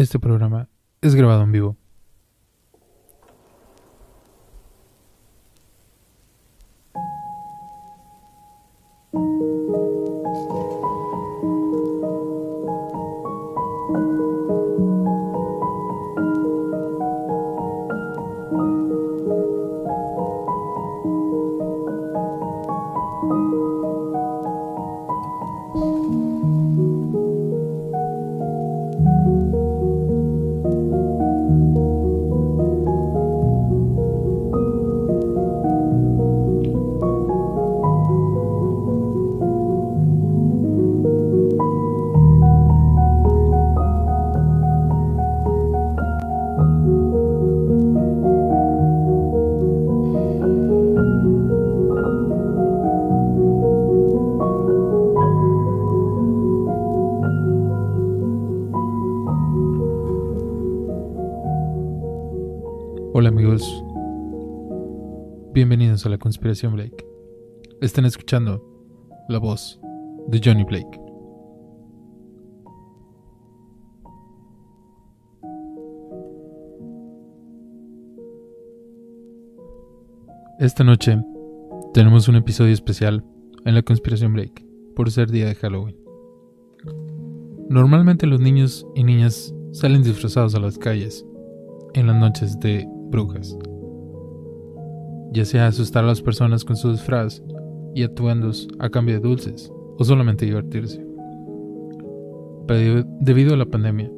Este programa es grabado en vivo. Hola amigos, bienvenidos a la conspiración Blake. Están escuchando la voz de Johnny Blake. Esta noche tenemos un episodio especial en la conspiración Blake por ser día de Halloween. Normalmente los niños y niñas salen disfrazados a las calles en las noches de brujas, ya sea asustar a las personas con su disfraz y atuendos a cambio de dulces o solamente divertirse. Pero debido a la pandemia,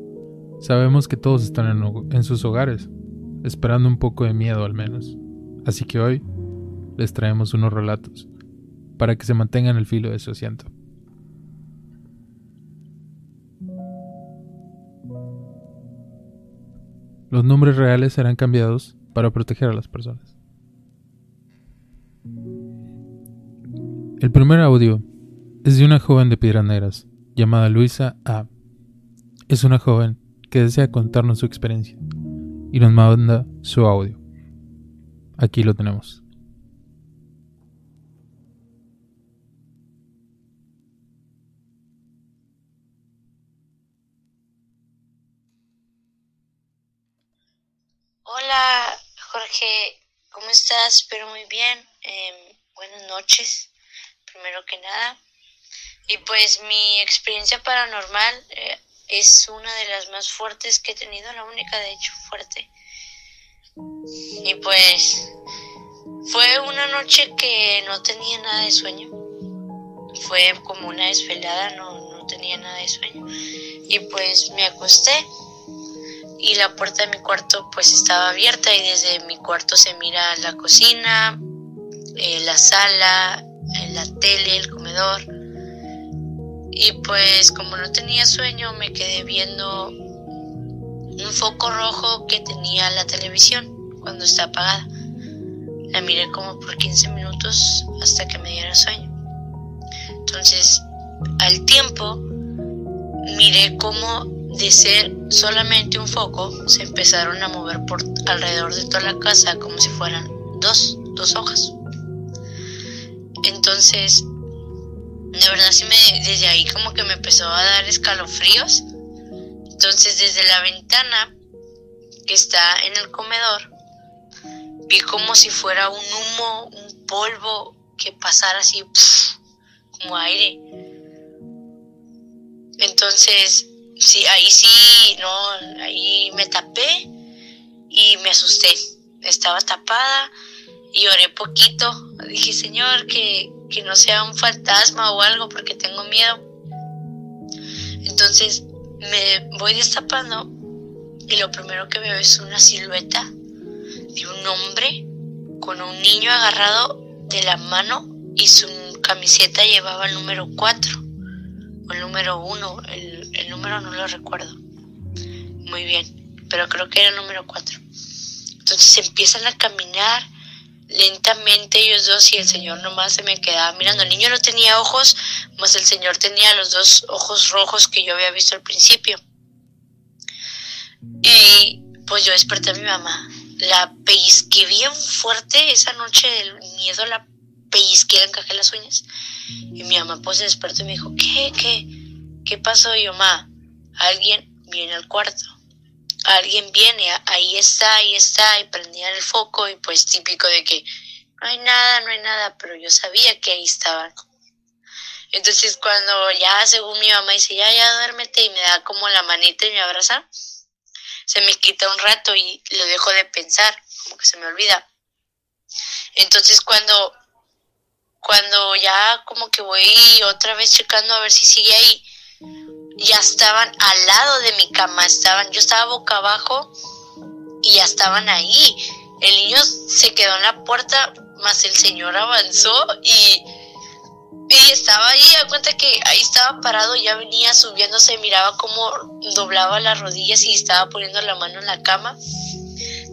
sabemos que todos están en, en sus hogares, esperando un poco de miedo al menos. Así que hoy les traemos unos relatos para que se mantengan el filo de su asiento. Los nombres reales serán cambiados para proteger a las personas. El primer audio es de una joven de Piedras Negras llamada Luisa A. Es una joven que desea contarnos su experiencia y nos manda su audio. Aquí lo tenemos. Jorge, ¿cómo estás? Espero muy bien. Eh, buenas noches, primero que nada. Y pues mi experiencia paranormal eh, es una de las más fuertes que he tenido, la única de hecho fuerte. Y pues fue una noche que no tenía nada de sueño. Fue como una desvelada, no, no tenía nada de sueño. Y pues me acosté y la puerta de mi cuarto pues estaba abierta y desde mi cuarto se mira la cocina, eh, la sala, eh, la tele, el comedor. Y pues como no tenía sueño me quedé viendo un foco rojo que tenía la televisión cuando está apagada. La miré como por 15 minutos hasta que me diera sueño. Entonces, al tiempo, miré cómo de ser solamente un foco, se empezaron a mover por alrededor de toda la casa como si fueran dos, dos hojas. Entonces, de verdad sí me, desde ahí como que me empezó a dar escalofríos. Entonces, desde la ventana que está en el comedor, vi como si fuera un humo, un polvo que pasara así como aire. Entonces, sí, ahí sí, no, ahí me tapé y me asusté. Estaba tapada y lloré poquito. Dije, Señor, que, que no sea un fantasma o algo porque tengo miedo. Entonces me voy destapando y lo primero que veo es una silueta de un hombre con un niño agarrado de la mano y su camiseta llevaba el número 4 o el número 1, el el número no lo recuerdo muy bien, pero creo que era el número 4. Entonces empiezan a caminar lentamente ellos dos y el señor nomás se me quedaba mirando. El niño no tenía ojos, más el señor tenía los dos ojos rojos que yo había visto al principio. Y pues yo desperté a mi mamá. La pellizqué bien fuerte esa noche del miedo, la pellizqué, encajé las uñas. Y mi mamá pues se despertó y me dijo, ¿qué? ¿Qué? ¿Qué pasó? Y yo, ma, alguien viene al cuarto. alguien viene, ahí está, ahí está, y prendían el foco y pues típico de que no hay nada, no hay nada, pero yo sabía que ahí estaban. Entonces cuando ya según mi mamá dice, ya, ya duérmete y me da como la manita y me abraza, se me quita un rato y lo dejo de pensar, como que se me olvida. Entonces cuando, cuando ya como que voy otra vez checando a ver si sigue ahí, ya estaban al lado de mi cama, estaban, yo estaba boca abajo y ya estaban ahí. El niño se quedó en la puerta, más el señor avanzó y, y estaba ahí, a cuenta que ahí estaba parado, ya venía subiéndose, miraba cómo doblaba las rodillas y estaba poniendo la mano en la cama.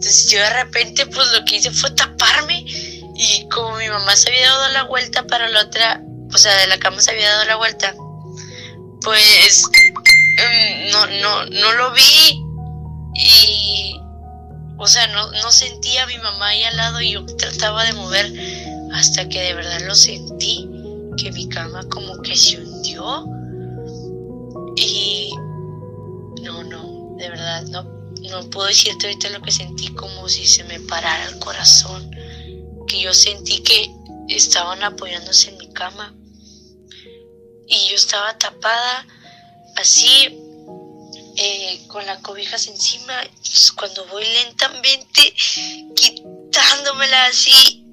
Entonces yo de repente pues lo que hice fue taparme y como mi mamá se había dado la vuelta para la otra, o sea, de la cama se había dado la vuelta, pues em, no, no, no lo vi y, o sea, no, no sentía a mi mamá ahí al lado y yo trataba de mover hasta que de verdad lo sentí, que mi cama como que se hundió y no, no, de verdad, no, no puedo decirte ahorita lo que sentí como si se me parara el corazón, que yo sentí que estaban apoyándose en mi cama y yo estaba tapada así eh, con las cobijas encima pues, cuando voy lentamente quitándomela así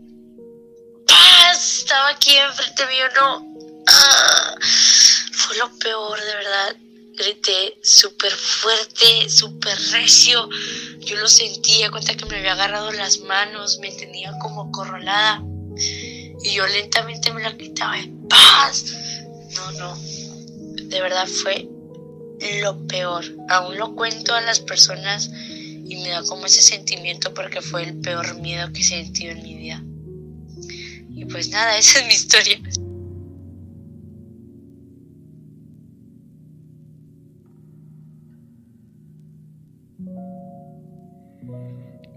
¡paz! estaba aquí enfrente mío no. Ah, fue lo peor de verdad. Grité súper fuerte súper recio. Yo lo sentía cuenta que me había agarrado las manos me tenía como corralada y yo lentamente me la quitaba paz no, no. De verdad fue lo peor. Aún lo cuento a las personas y me da como ese sentimiento porque fue el peor miedo que he sentido en mi vida. Y pues nada, esa es mi historia.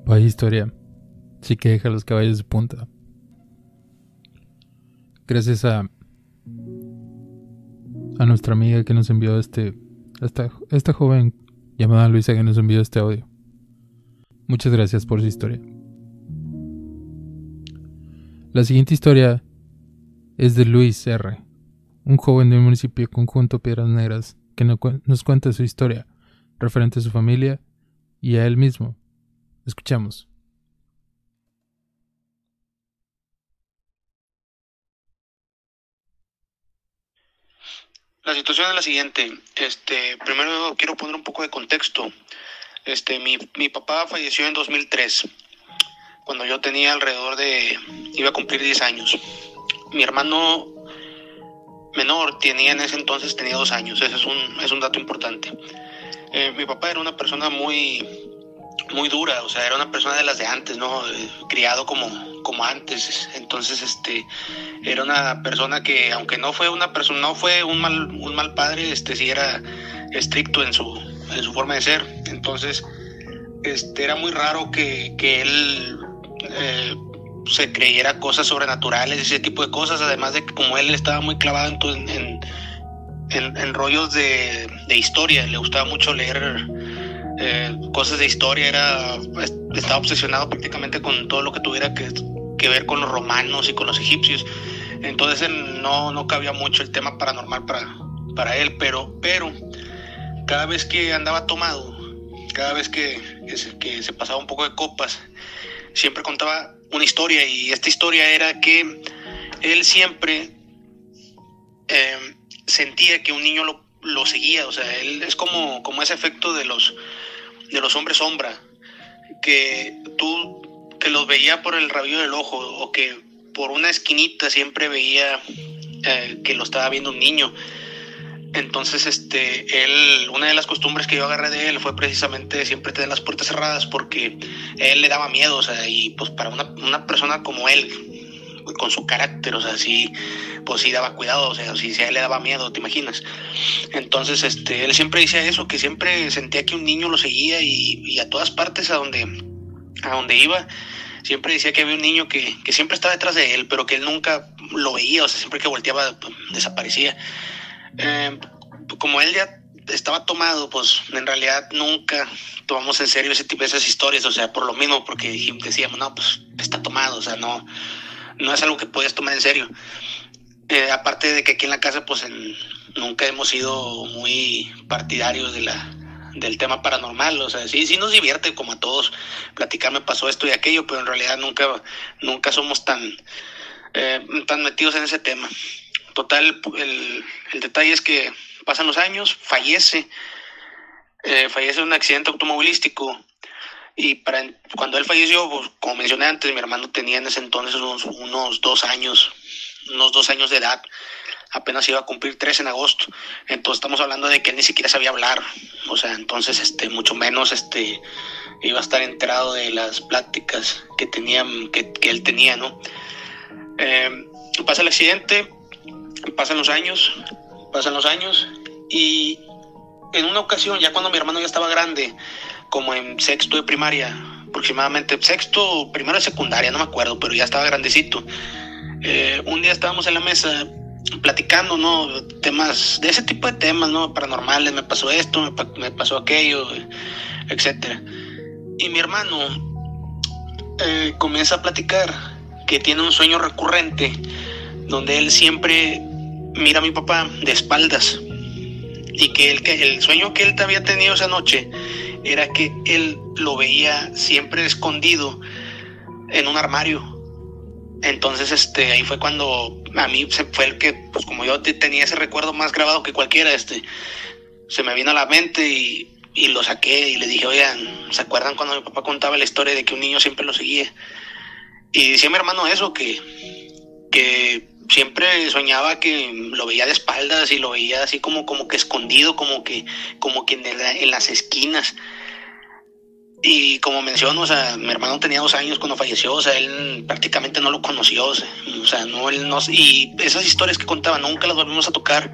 Vaya historia. Sí que deja los caballos de punta. Gracias a a nuestra amiga que nos envió este, esta, esta joven llamada Luisa que nos envió este audio. Muchas gracias por su historia. La siguiente historia es de Luis R., un joven del municipio conjunto Piedras Negras que nos cuenta su historia referente a su familia y a él mismo. Escuchamos. La situación es la siguiente. Este, primero quiero poner un poco de contexto. Este, mi, mi papá falleció en 2003, cuando yo tenía alrededor de, iba a cumplir 10 años. Mi hermano menor tenía en ese entonces, tenía dos años. Ese es un, es un dato importante. Eh, mi papá era una persona muy, muy dura, o sea, era una persona de las de antes, ¿no? Eh, criado como, como antes. Entonces, este, era una persona que, aunque no fue una persona, no fue un mal, un mal padre, este, sí era estricto en su, en su forma de ser. Entonces, este, era muy raro que, que él eh, se creyera cosas sobrenaturales, ese tipo de cosas, además de que como él estaba muy clavado en, en, en, en rollos de, de historia, le gustaba mucho leer eh, cosas de historia, era, estaba obsesionado prácticamente con todo lo que tuviera que, que ver con los romanos y con los egipcios. Entonces no, no cabía mucho el tema paranormal para, para él, pero, pero cada vez que andaba tomado, cada vez que, que, se, pasaba un poco de copas, siempre contaba una historia y esta historia era que él siempre eh, sentía que un niño lo, lo, seguía, o sea, él es como, como ese efecto de los de los hombres sombra, que tú que los veía por el rabillo del ojo o que por una esquinita siempre veía eh, que lo estaba viendo un niño. Entonces, este, él, una de las costumbres que yo agarré de él fue precisamente siempre tener las puertas cerradas porque él le daba miedo, o sea, y pues para una, una persona como él, con su carácter, o sea, sí, pues sí daba cuidado, o sea, si, a él le daba miedo, ¿te imaginas? Entonces, este, él siempre decía eso, que siempre sentía que un niño lo seguía y, a todas partes a donde, a donde iba, siempre decía que había un niño que, que, siempre estaba detrás de él, pero que él nunca lo veía, o sea, siempre que volteaba desaparecía. Eh, como él ya estaba tomado, pues en realidad nunca tomamos en serio ese tipo de esas historias, o sea, por lo mismo, porque decíamos, no, pues está tomado, o sea, no, no es algo que puedes tomar en serio. Eh, aparte de que aquí en la casa, pues nunca hemos sido muy partidarios de la, del tema paranormal, o sea, sí, sí nos divierte como a todos platicar me pasó esto y aquello, pero en realidad nunca, nunca somos tan, eh, tan metidos en ese tema. Total, el, el detalle es que pasan los años, fallece, eh, fallece en un accidente automovilístico y para cuando él falleció, pues, como mencioné antes, mi hermano tenía en ese entonces unos, unos dos años, unos dos años de edad apenas iba a cumplir tres en agosto. Entonces estamos hablando de que él ni siquiera sabía hablar. O sea, entonces este, mucho menos este iba a estar enterado de las pláticas que tenían, que, que él tenía, ¿no? Eh, pasa el accidente, pasan los años, pasan los años, y en una ocasión, ya cuando mi hermano ya estaba grande, como en sexto de primaria, aproximadamente sexto, primero de secundaria, no me acuerdo, pero ya estaba grandecito. Eh, un día estábamos en la mesa platicando, ¿no? Temas, de ese tipo de temas, ¿no? Paranormales, me pasó esto, me, pasó aquello, etcétera. Y mi hermano eh, comienza a platicar que tiene un sueño recurrente donde él siempre mira a mi papá de espaldas y que el, sueño que él había tenido esa noche era que él lo veía siempre escondido en un armario entonces, este, ahí fue cuando a mí se fue el que, pues como yo tenía ese recuerdo más grabado que cualquiera, este, se me vino a la mente y, y lo saqué y le dije, oigan, ¿se acuerdan cuando mi papá contaba la historia de que un niño siempre lo seguía? Y decía mi hermano eso, que, que siempre soñaba que lo veía de espaldas y lo veía así como, como que escondido, como que, como que en, las esquinas. Y como menciono, o sea, mi hermano tenía dos años cuando falleció, o sea, él prácticamente no lo conoció, o sea, no, él no, y esas historias que contaba nunca las volvimos a tocar,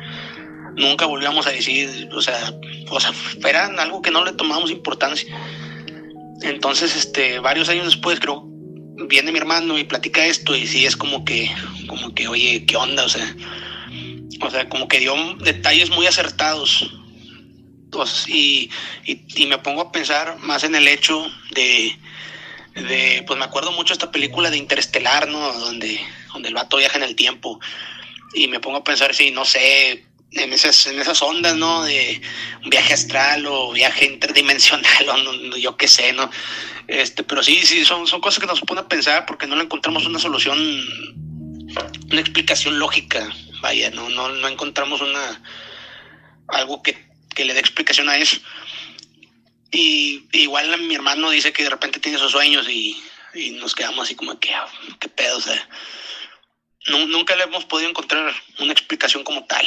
nunca volvíamos a decir, o sea, o sea, eran algo que no le tomamos importancia. Entonces, este, varios años después, creo, viene mi hermano y platica esto y sí es como que, como que, oye, ¿qué onda? O sea, o sea, como que dio detalles muy acertados y, y, me pongo a pensar más en el hecho de, de, pues me acuerdo mucho esta película de Interestelar, ¿no? Donde, donde el vato viaja en el tiempo. Y me pongo a pensar si, no sé, en esas, en esas ondas, ¿no? De viaje astral o viaje interdimensional, o yo qué sé, ¿no? Este, pero sí, sí, son, son cosas que nos ponen a pensar porque no le encontramos una solución, una explicación lógica, vaya, no, no, no encontramos una algo que que le dé explicación a eso. Y igual mi hermano dice que de repente tiene esos sueños y, nos quedamos así como que, ah, qué pedo, o sea, nunca le hemos podido encontrar una explicación como tal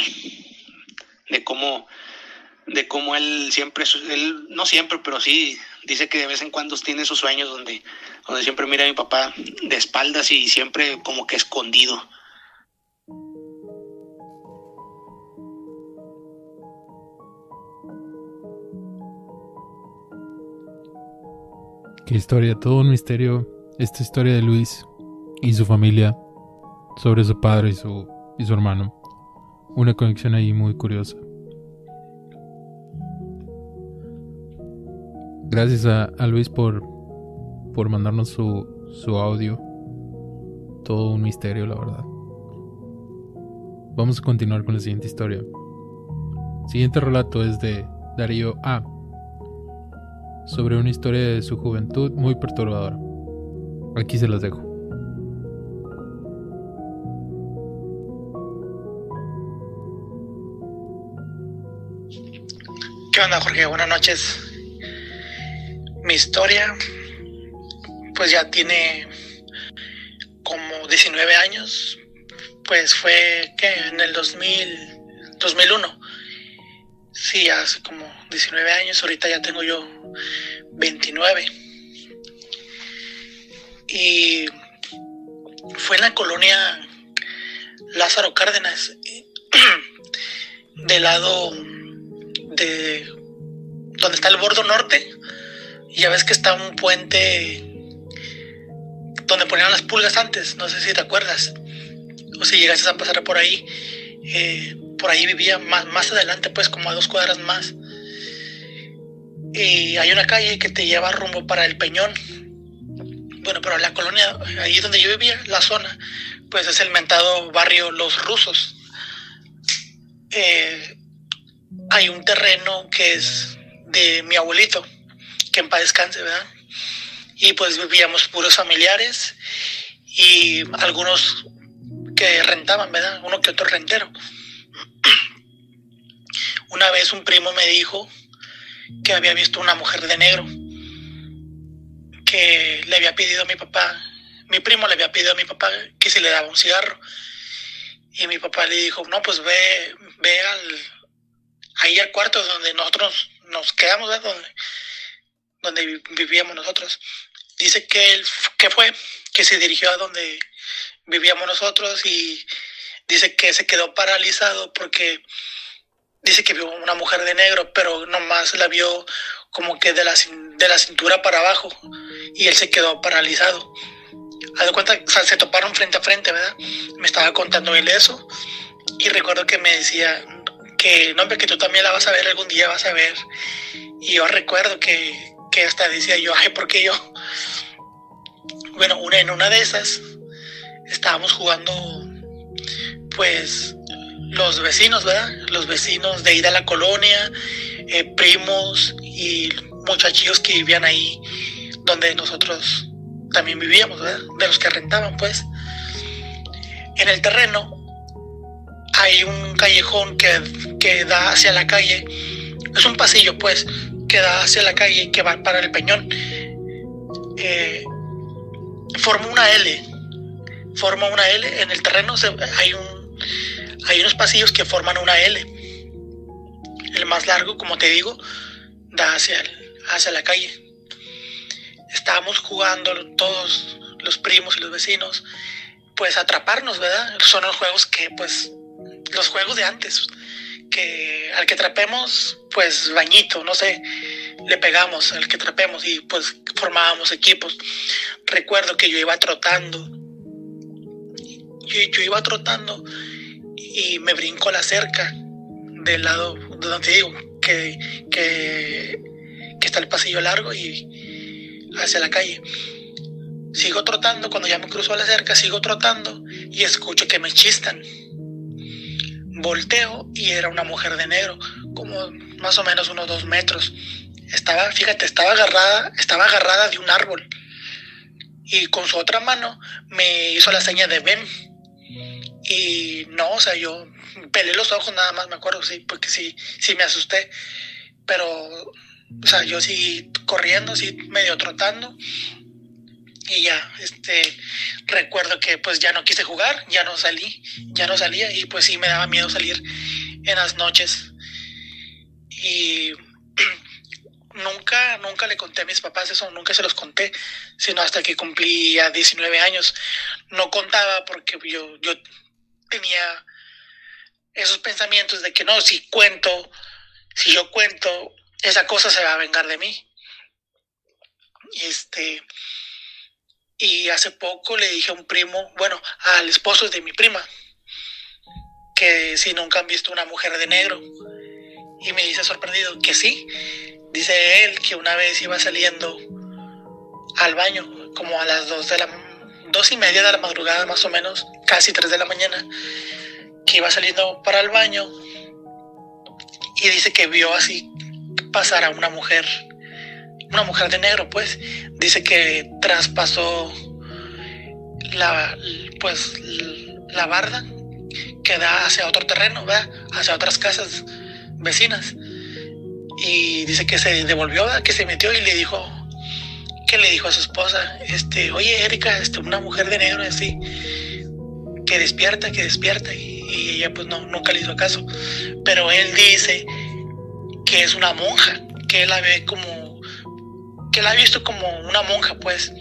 de cómo, de cómo él siempre, él no siempre, pero sí dice que de vez en cuando tiene esos sueños donde, donde siempre mira a mi papá de espaldas y siempre como que escondido. Qué historia, todo un misterio. Esta historia de Luis y su familia sobre su padre y su, y su hermano. Una conexión ahí muy curiosa. Gracias a, Luis por, por mandarnos su, su audio. Todo un misterio, la verdad. Vamos a continuar con la siguiente historia. siguiente relato es de Darío A sobre una historia de su juventud muy perturbadora. Aquí se las dejo. ¿Qué Jorge? Buenas noches. Mi historia, pues ya tiene como 19 años. Pues fue que en el 2000, 2001. Sí, hace como 19 años. Ahorita ya tengo yo 29. Y fue en la colonia Lázaro Cárdenas, del lado de donde está el bordo norte. Y ya ves que está un puente donde ponían las pulgas antes, no sé si te acuerdas, o si llegaste a pasar por ahí. Eh, por ahí vivía más, más adelante, pues como a dos cuadras más. Y hay una calle que te lleva rumbo para el Peñón. Bueno, pero la colonia, ahí donde yo vivía, la zona, pues es el mentado barrio Los Rusos. Eh, hay un terreno que es de mi abuelito, que en paz descanse, ¿verdad? Y pues vivíamos puros familiares y algunos que rentaban, ¿verdad? Uno que otro rentero. Una vez un primo me dijo que había visto una mujer de negro que le había pedido a mi papá, mi primo le había pedido a mi papá que si le daba un cigarro. Y mi papá le dijo, no, pues ve, ve al, ahí al cuarto donde nosotros nos quedamos, ¿verdad? Donde, vivíamos nosotros. Dice que él, que fue, que se dirigió a donde vivíamos nosotros y dice que se quedó paralizado porque dice que vio una mujer de negro, pero nomás la vio como que de la, de la cintura para abajo y él se quedó paralizado. Haz de cuenta, o sea, se toparon frente a frente, ¿verdad? Me estaba contando él eso y recuerdo que me decía que, no, que tú también la vas a ver algún día, vas a ver. Y yo recuerdo que, que hasta decía yo, ay, ¿por qué yo? Bueno, una, en una de esas estábamos jugando, pues, los vecinos, ¿verdad? Los vecinos de ir a la colonia, eh, primos y muchachillos que vivían ahí donde nosotros también vivíamos, ¿verdad? De los que rentaban, pues. En el terreno hay un callejón que, que da hacia la calle. Es un pasillo, pues, que da hacia la calle y que va para el peñón. Eh, forma una L. Forma una L. En el terreno hay un hay unos pasillos que forman una L. El más largo, como te digo, da hacia, hacia la calle. Estábamos jugando todos los primos y los vecinos, pues atraparnos, ¿verdad? Son los juegos que, pues, los juegos de antes, que al que trapemos, pues bañito, no sé, le pegamos al que trapemos y pues formábamos equipos. Recuerdo que yo iba trotando, yo, iba trotando y me brinco la cerca del lado donde te digo que, que, está el pasillo largo y hacia la calle. Sigo trotando, cuando ya me cruzo la cerca, sigo trotando y escucho que me chistan. Volteo y era una mujer de negro, como más o menos unos dos metros. Estaba, fíjate, estaba agarrada, estaba agarrada de un árbol. Y con su otra mano me hizo la seña de ven y no, o sea, yo pelé los ojos nada más, me acuerdo, sí, porque sí, sí me asusté. Pero, o sea, yo sí corriendo, sí medio trotando. Y ya, este, recuerdo que pues ya no quise jugar, ya no salí, ya no salía y pues sí me daba miedo salir en las noches. Y nunca, nunca le conté a mis papás eso, nunca se los conté, sino hasta que cumplí ya 19 años. No contaba porque yo, yo tenía esos pensamientos de que no, si cuento, si yo cuento, esa cosa se va a vengar de mí. Este, y hace poco le dije a un primo, bueno, al esposo de mi prima, que si nunca han visto una mujer de negro. Y me dice sorprendido que sí. Dice él que una vez iba saliendo al baño, como a las dos de la dos y media de la madrugada más o menos, casi tres de la mañana, que iba saliendo para el baño y dice que vio así pasar a una mujer, una mujer de negro, pues, dice que traspasó la, pues, la barda que da hacia otro terreno, ¿verdad? hacia otras casas vecinas. Y dice que se devolvió, que se metió y le dijo, que le dijo a su esposa, este, oye Erika, este, una mujer de negro así, que despierta, que despierta, y, ella pues no, nunca le hizo caso. Pero él dice que es una monja, que él la ve como, que la ha visto como una monja, pues.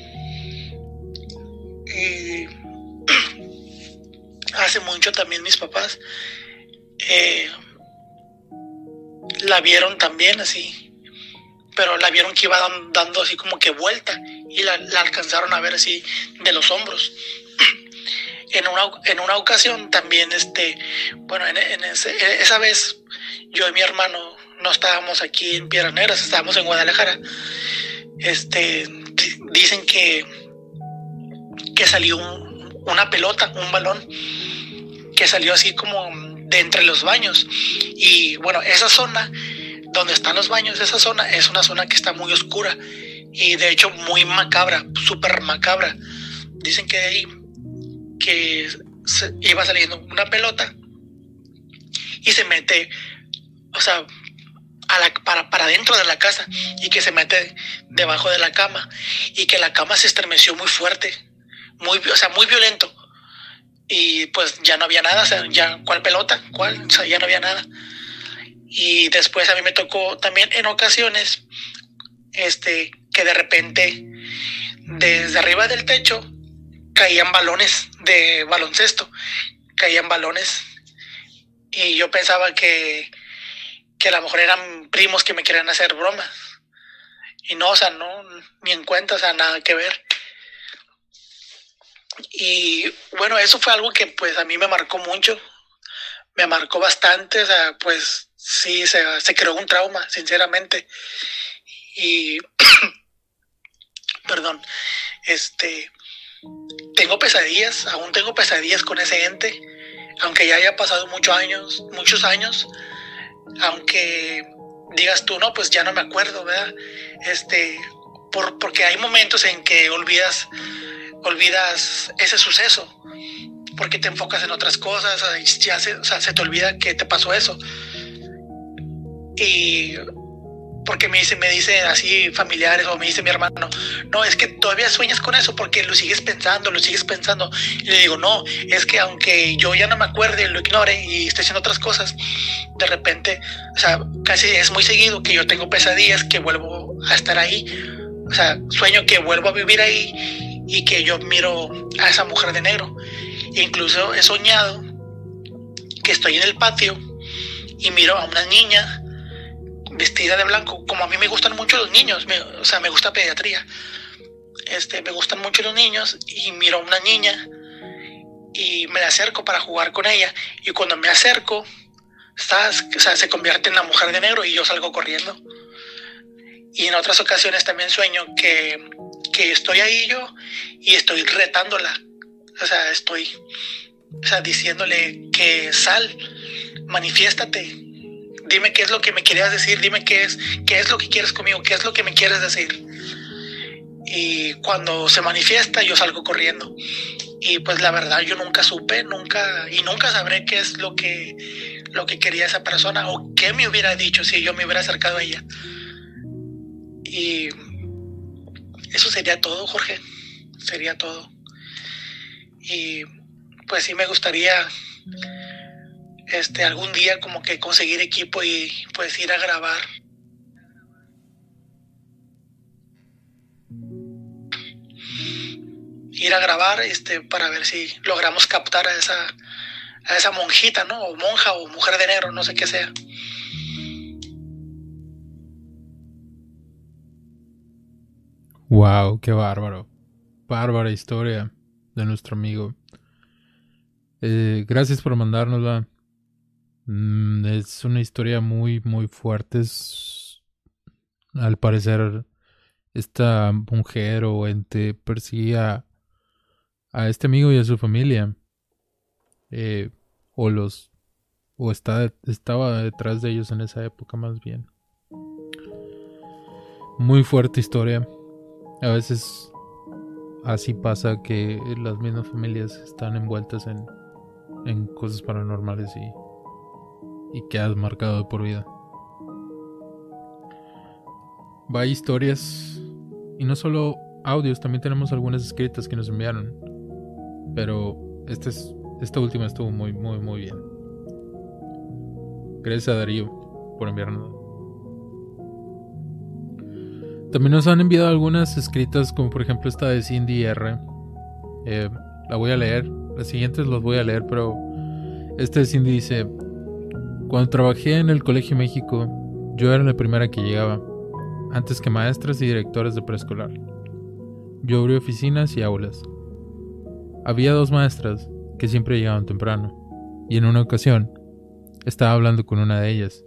Y hace mucho también mis papás eh, la vieron también así pero la vieron que iba dando así como que vuelta y la, alcanzaron a ver así de los hombros. en una, en una ocasión también, este, bueno, en, esa vez yo y mi hermano no estábamos aquí en Piedras Negras, estábamos en Guadalajara. Este, dicen que, que salió una pelota, un balón, que salió así como de entre los baños. Y bueno, esa zona donde están los baños, esa zona es una zona que está muy oscura y de hecho muy macabra, súper macabra. Dicen que de ahí que iba saliendo una pelota y se mete, o sea, para dentro de la casa y que se mete debajo de la cama y que la cama se estremeció muy fuerte, muy, o sea, muy violento. Y pues ya no había nada, o sea, ya, ¿cuál pelota? ¿Cuál? O sea, ya no había nada. Y después a mí me tocó también en ocasiones, este, que de repente desde arriba del techo caían balones de baloncesto, caían balones y yo pensaba que, que a lo mejor eran primos que me querían hacer bromas. Y no, o sea, no, ni en cuenta, o sea, nada que ver. Y bueno, eso fue algo que pues a mí me marcó mucho, me marcó bastante, o sea, pues sí, se, se creó un trauma, sinceramente. Y, perdón, este, tengo pesadillas, aún tengo pesadillas con ese ente, aunque ya haya pasado muchos años, muchos años, aunque digas tú, no, pues ya no me acuerdo, ¿verdad? Este, por, porque hay momentos en que olvidas, olvidas ese suceso, porque te enfocas en otras cosas, ya se, se te olvida que te pasó eso. Y porque me dice, me dice así familiares o me dice mi hermano, no, es que todavía sueñas con eso porque lo sigues pensando, lo sigues pensando. Y le digo, no, es que aunque yo ya no me acuerde, lo ignore y esté haciendo otras cosas, de repente, o sea, casi es muy seguido que yo tengo pesadillas, que vuelvo a estar ahí, o sea, sueño que vuelvo a vivir ahí y que yo miro a esa mujer de negro. Incluso he soñado que estoy en el patio y miro a una niña vestida de blanco, como a mí me gustan mucho los niños, o sea, me gusta pediatría, este, me gustan mucho los niños y miro a una niña y me acerco para jugar con ella y cuando me acerco, estás, o sea, se convierte en la mujer de negro y yo salgo corriendo. Y en otras ocasiones también sueño que, que estoy ahí yo y estoy retándola, o sea, estoy o sea, diciéndole que sal, manifiéstate, dime qué es lo que me querías decir, dime qué es, qué es lo que quieres conmigo, qué es lo que me quieres decir. Y cuando se manifiesta, yo salgo corriendo. Y pues la verdad, yo nunca supe, nunca, y nunca sabré qué es lo que, lo que quería esa persona o qué me hubiera dicho si yo me hubiera acercado a ella. Y eso sería todo, Jorge. Sería todo. Y pues sí me gustaría este, algún día como que conseguir equipo y pues ir a grabar. Ir a grabar este, para ver si logramos captar a esa, a esa monjita, ¿no? O monja o mujer de negro, no sé qué sea. Wow, qué bárbaro. Bárbara historia de nuestro amigo. Eh, gracias por mandárnosla. Mm, es una historia muy, muy fuerte. al parecer, esta mujer o ente perseguía a este amigo y a su familia. Eh, o los. O está, estaba detrás de ellos en esa época, más bien. Muy fuerte historia. A veces así pasa que las mismas familias están envueltas en, en cosas paranormales y y quedas marcado por vida. Va historias y no solo audios, también tenemos algunas escritas que nos enviaron. Pero este es, esta última estuvo muy, muy, muy bien. Gracias a Darío por enviarnos. También nos han enviado algunas escritas, como por ejemplo esta de Cindy R. Eh, la voy a leer. Las siguientes las voy a leer, pero este de Cindy dice: cuando trabajé en el Colegio México, yo era la primera que llegaba, antes que maestras y directores de preescolar. Yo abrí oficinas y aulas. Había dos maestras, que siempre llegaban temprano, y en una ocasión estaba hablando con una de ellas,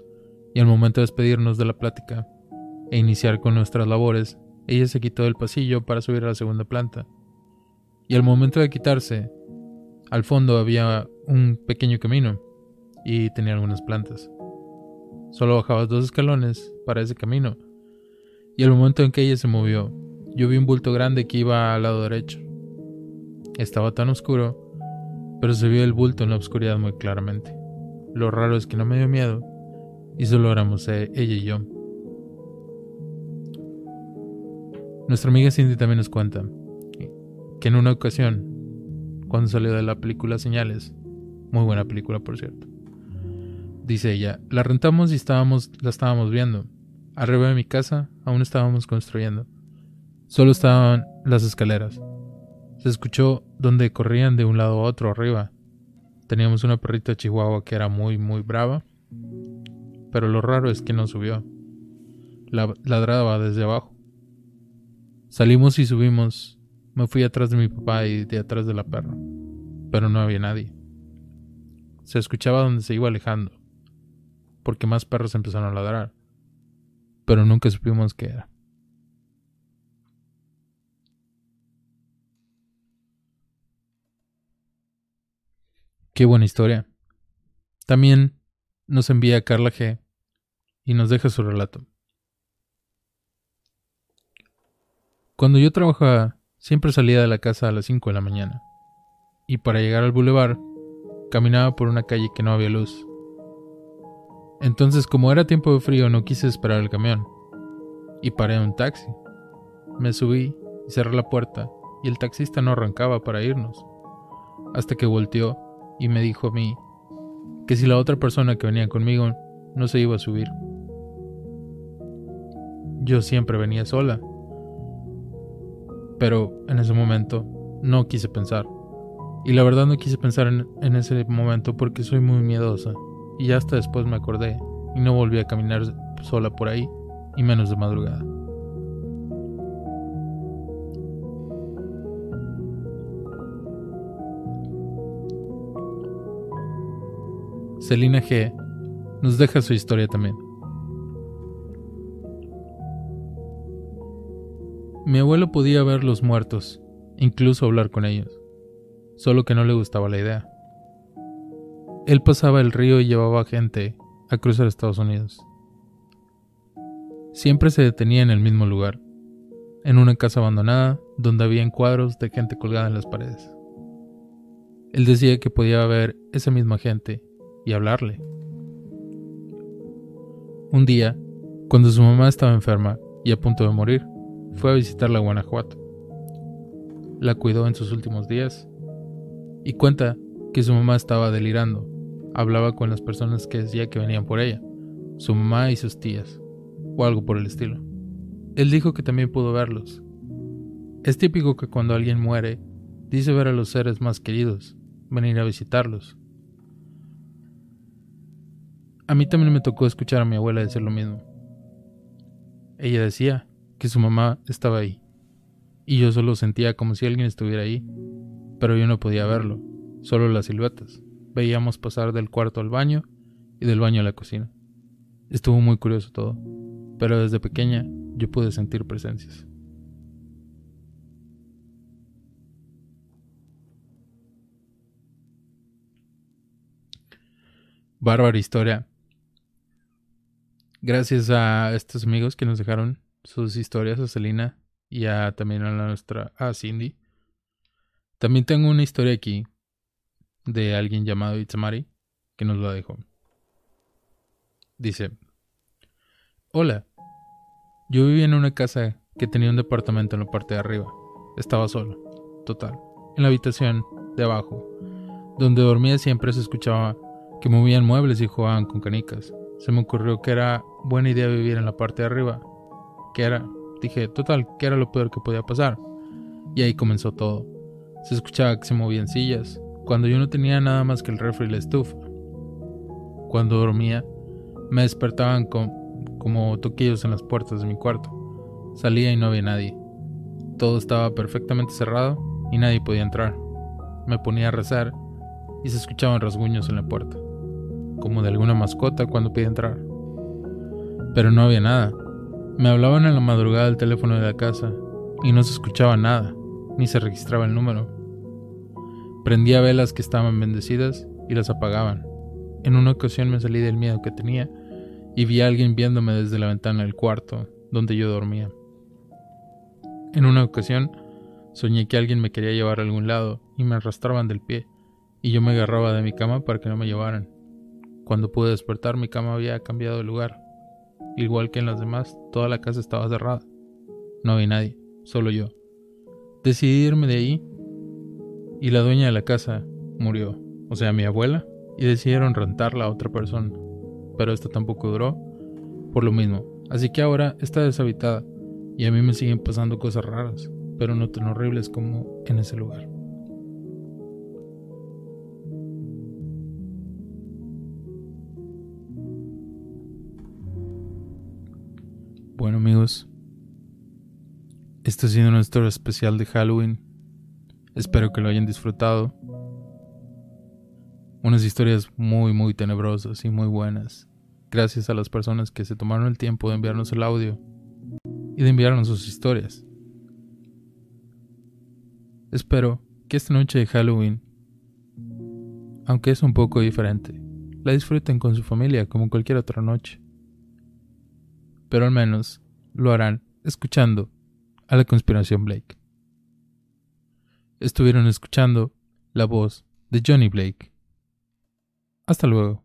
y al momento de despedirnos de la plática e iniciar con nuestras labores, ella se quitó del pasillo para subir a la segunda planta. Y al momento de quitarse, al fondo había un pequeño camino y tenía algunas plantas. Solo bajaba dos escalones para ese camino. Y al momento en que ella se movió, yo vi un bulto grande que iba al lado derecho. Estaba tan oscuro, pero se vio el bulto en la oscuridad muy claramente. Lo raro es que no me dio miedo y solo éramos eh, ella y yo. Nuestra amiga Cindy también nos cuenta que en una ocasión, cuando salió de la película Señales, muy buena película por cierto, dice ella, la rentamos y estábamos, la estábamos viendo. Arriba de mi casa aún estábamos construyendo. Solo estaban las escaleras. Se escuchó donde corrían de un lado a otro arriba. Teníamos una perrita chihuahua que era muy, muy brava. Pero lo raro es que no subió. La, ladraba desde abajo. Salimos y subimos. Me fui atrás de mi papá y de atrás de la perra. Pero no había nadie. Se escuchaba donde se iba alejando. Porque más perros empezaron a ladrar. Pero nunca supimos qué era. Qué buena historia. También nos envía Carla G y nos deja su relato. Cuando yo trabajaba, siempre salía de la casa a las 5 de la mañana. Y para llegar al bulevar, caminaba por una calle que no había luz. Entonces, como era tiempo de frío, no quise esperar el camión. Y paré un taxi. Me subí y cerré la puerta, y el taxista no arrancaba para irnos. Hasta que volteó y me dijo a mí que si la otra persona que venía conmigo no se iba a subir. Yo siempre venía sola. Pero en ese momento no quise pensar. Y la verdad no quise pensar en, en, ese momento porque soy muy miedosa. Y hasta después me acordé y no volví a caminar sola por ahí, y menos de madrugada. Selina G nos deja su historia también. Mi abuelo podía ver los muertos, incluso hablar con ellos, solo que no le gustaba la idea. Él pasaba el río y llevaba gente a cruzar Estados Unidos. Siempre se detenía en el mismo lugar, en una casa abandonada donde había cuadros de gente colgada en las paredes. Él decía que podía ver esa misma gente y hablarle. Un día, cuando su mamá estaba enferma y a punto de morir, fue a visitarla a Guanajuato. La cuidó en sus últimos días y cuenta que su mamá estaba delirando. Hablaba con las personas que decía que venían por ella, su mamá y sus tías, o algo por el estilo. Él dijo que también pudo verlos. Es típico que cuando alguien muere, dice ver a los seres más queridos, venir a visitarlos, a mí también me tocó escuchar a mi abuela decir lo mismo. Ella decía que su mamá estaba ahí, y yo solo sentía como si alguien estuviera ahí, pero yo no podía verlo, solo las siluetas. Veíamos pasar del cuarto al baño y del baño a la cocina. Estuvo muy curioso todo, pero desde pequeña yo pude sentir presencias. Bárbara historia Gracias a estos amigos que nos dejaron sus historias, a Selina y a, también a nuestra, a Cindy. También tengo una historia aquí de alguien llamado Itzamari que nos la dejó. Dice, hola, yo vivía en una casa que tenía un departamento en la parte de arriba. Estaba solo, total, en la habitación de abajo, donde dormía siempre se escuchaba que movían muebles y jugaban con canicas. Se me ocurrió que era buena idea vivir en la parte de arriba. Que era, dije, total, que era lo peor que podía pasar. Y ahí comenzó todo. Se escuchaba que se movían sillas, cuando yo no tenía nada más que el refri y la estufa. Cuando dormía, me despertaban con, como toquillos en las puertas de mi cuarto. Salía y no había nadie. Todo estaba perfectamente cerrado y nadie podía entrar. Me ponía a rezar y se escuchaban rasguños en la puerta, como de alguna mascota cuando pide entrar. Pero no había nada. Me hablaban en la madrugada del teléfono de la casa y no se escuchaba nada, ni se registraba el número. Prendía velas que estaban bendecidas y las apagaban. En una ocasión me salí del miedo que tenía y vi a alguien viéndome desde la ventana del cuarto donde yo dormía. En una ocasión soñé que alguien me quería llevar a algún lado y me arrastraban del pie y yo me agarraba de mi cama para que no me llevaran. Cuando pude despertar mi cama había cambiado de lugar. Igual que en las demás, toda la casa estaba cerrada. No había nadie, solo yo. Decidí irme de ahí y la dueña de la casa murió, o sea, mi abuela, y decidieron rentarla a otra persona. Pero esto tampoco duró, por lo mismo. Así que ahora está deshabitada y a mí me siguen pasando cosas raras, pero no tan horribles como en ese lugar. Bueno amigos, esto ha sido nuestro especial de Halloween. Espero que lo hayan disfrutado. Unas historias muy muy tenebrosas y muy buenas. Gracias a las personas que se tomaron el tiempo de enviarnos el audio y de enviarnos sus historias. Espero que esta noche de Halloween, aunque es un poco diferente, la disfruten con su familia como cualquier otra noche pero al menos lo harán escuchando a la conspiración Blake. Estuvieron escuchando la voz de Johnny Blake. Hasta luego.